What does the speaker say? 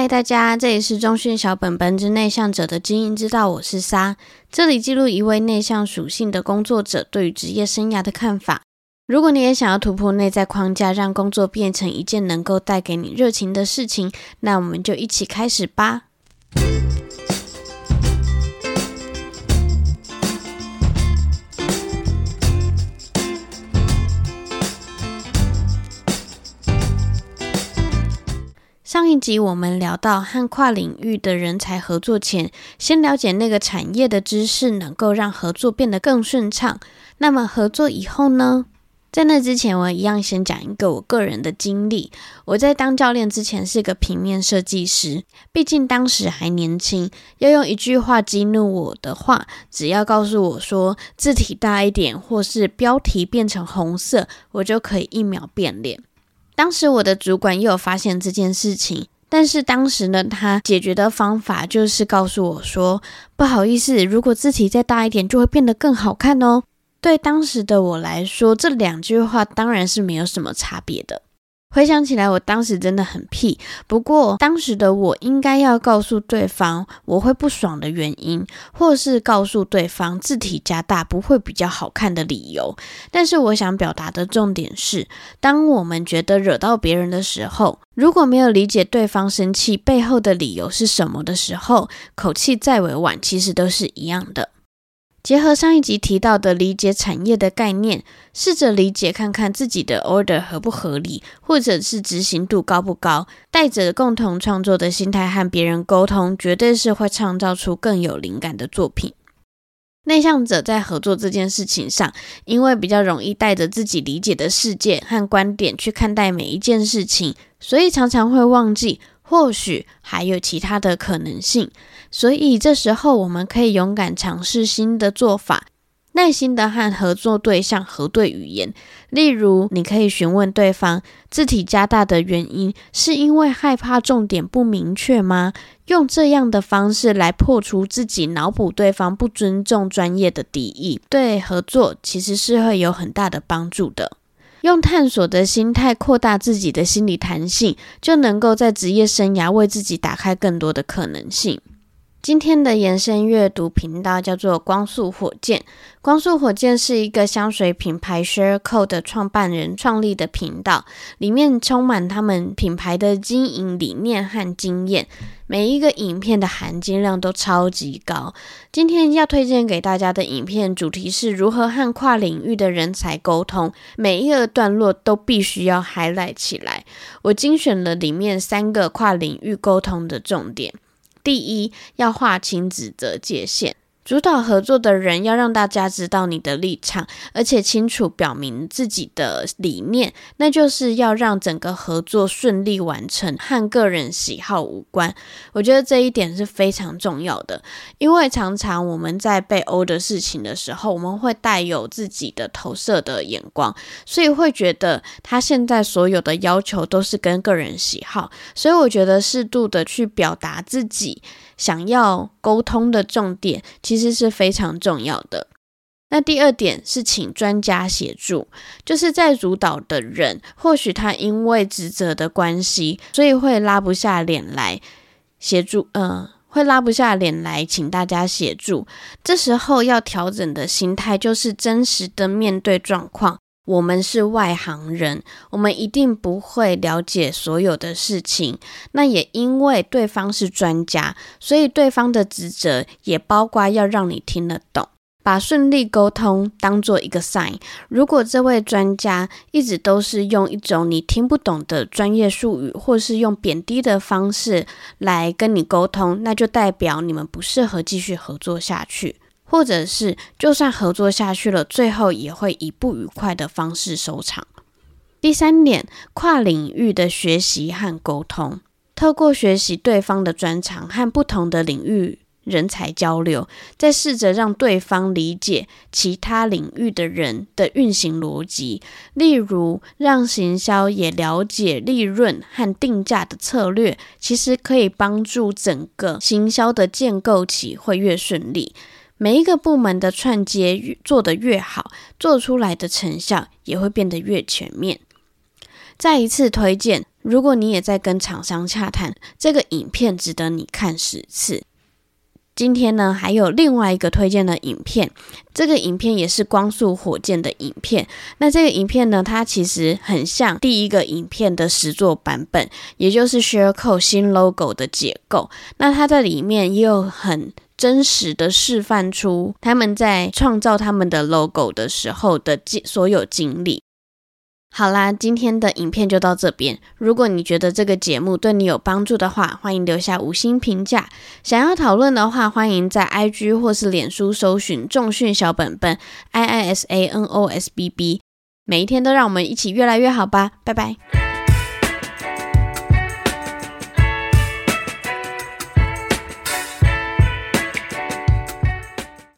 嗨，大家，这里是中讯小本本之内向者的经营之道，我是沙。这里记录一位内向属性的工作者对于职业生涯的看法。如果你也想要突破内在框架，让工作变成一件能够带给你热情的事情，那我们就一起开始吧。一集我们聊到和跨领域的人才合作前，先了解那个产业的知识，能够让合作变得更顺畅。那么合作以后呢？在那之前，我一样先讲一个我个人的经历。我在当教练之前是个平面设计师，毕竟当时还年轻，要用一句话激怒我的话，只要告诉我说字体大一点，或是标题变成红色，我就可以一秒变脸。当时我的主管也有发现这件事情，但是当时呢，他解决的方法就是告诉我说：“不好意思，如果字体再大一点，就会变得更好看哦。”对当时的我来说，这两句话当然是没有什么差别的。回想起来，我当时真的很屁。不过当时的我应该要告诉对方我会不爽的原因，或是告诉对方字体加大不会比较好看的理由。但是我想表达的重点是，当我们觉得惹到别人的时候，如果没有理解对方生气背后的理由是什么的时候，口气再委婉，其实都是一样的。结合上一集提到的理解产业的概念，试着理解看看自己的 order 合不合理，或者是执行度高不高。带着共同创作的心态和别人沟通，绝对是会创造出更有灵感的作品。内向者在合作这件事情上，因为比较容易带着自己理解的世界和观点去看待每一件事情，所以常常会忘记。或许还有其他的可能性，所以这时候我们可以勇敢尝试新的做法，耐心的和合作对象核对语言。例如，你可以询问对方字体加大的原因，是因为害怕重点不明确吗？用这样的方式来破除自己脑补对方不尊重专业的敌意，对合作其实是会有很大的帮助的。用探索的心态扩大自己的心理弹性，就能够在职业生涯为自己打开更多的可能性。今天的延伸阅读频道叫做光速火箭。光速火箭是一个香水品牌 Share Code 的创办人创立的频道，里面充满他们品牌的经营理念和经验。每一个影片的含金量都超级高。今天要推荐给大家的影片主题是如何和跨领域的人才沟通，每一个段落都必须要 highlight 起来。我精选了里面三个跨领域沟通的重点。第一，要划清指责界限。主导合作的人要让大家知道你的立场，而且清楚表明自己的理念，那就是要让整个合作顺利完成，和个人喜好无关。我觉得这一点是非常重要的，因为常常我们在被殴的事情的时候，我们会带有自己的投射的眼光，所以会觉得他现在所有的要求都是跟个人喜好。所以我觉得适度的去表达自己想要沟通的重点，其实。是非常重要的。那第二点是请专家协助，就是在主导的人，或许他因为职责的关系，所以会拉不下脸来协助，嗯，会拉不下脸来请大家协助。这时候要调整的心态，就是真实的面对状况。我们是外行人，我们一定不会了解所有的事情。那也因为对方是专家，所以对方的职责也包括要让你听得懂，把顺利沟通当做一个 sign。如果这位专家一直都是用一种你听不懂的专业术语，或是用贬低的方式来跟你沟通，那就代表你们不适合继续合作下去。或者是，就算合作下去了，最后也会以不愉快的方式收场。第三点，跨领域的学习和沟通，透过学习对方的专长和不同的领域人才交流，再试着让对方理解其他领域的人的运行逻辑。例如，让行销也了解利润和定价的策略，其实可以帮助整个行销的建构起会越顺利。每一个部门的串接做得越好，做出来的成效也会变得越全面。再一次推荐如果你也在跟厂商洽谈，这个影片值得你看十次。今天呢，还有另外一个推荐的影片，这个影片也是光速火箭的影片。那这个影片呢，它其实很像第一个影片的实作版本，也就是 Shareco 新 logo 的结构。那它在里面也有很真实的示范出他们在创造他们的 logo 的时候的经所有经历。好啦，今天的影片就到这边。如果你觉得这个节目对你有帮助的话，欢迎留下五星评价。想要讨论的话，欢迎在 IG 或是脸书搜寻“重训小本本 ”，I I S A N O S B B。每一天都让我们一起越来越好吧，拜拜。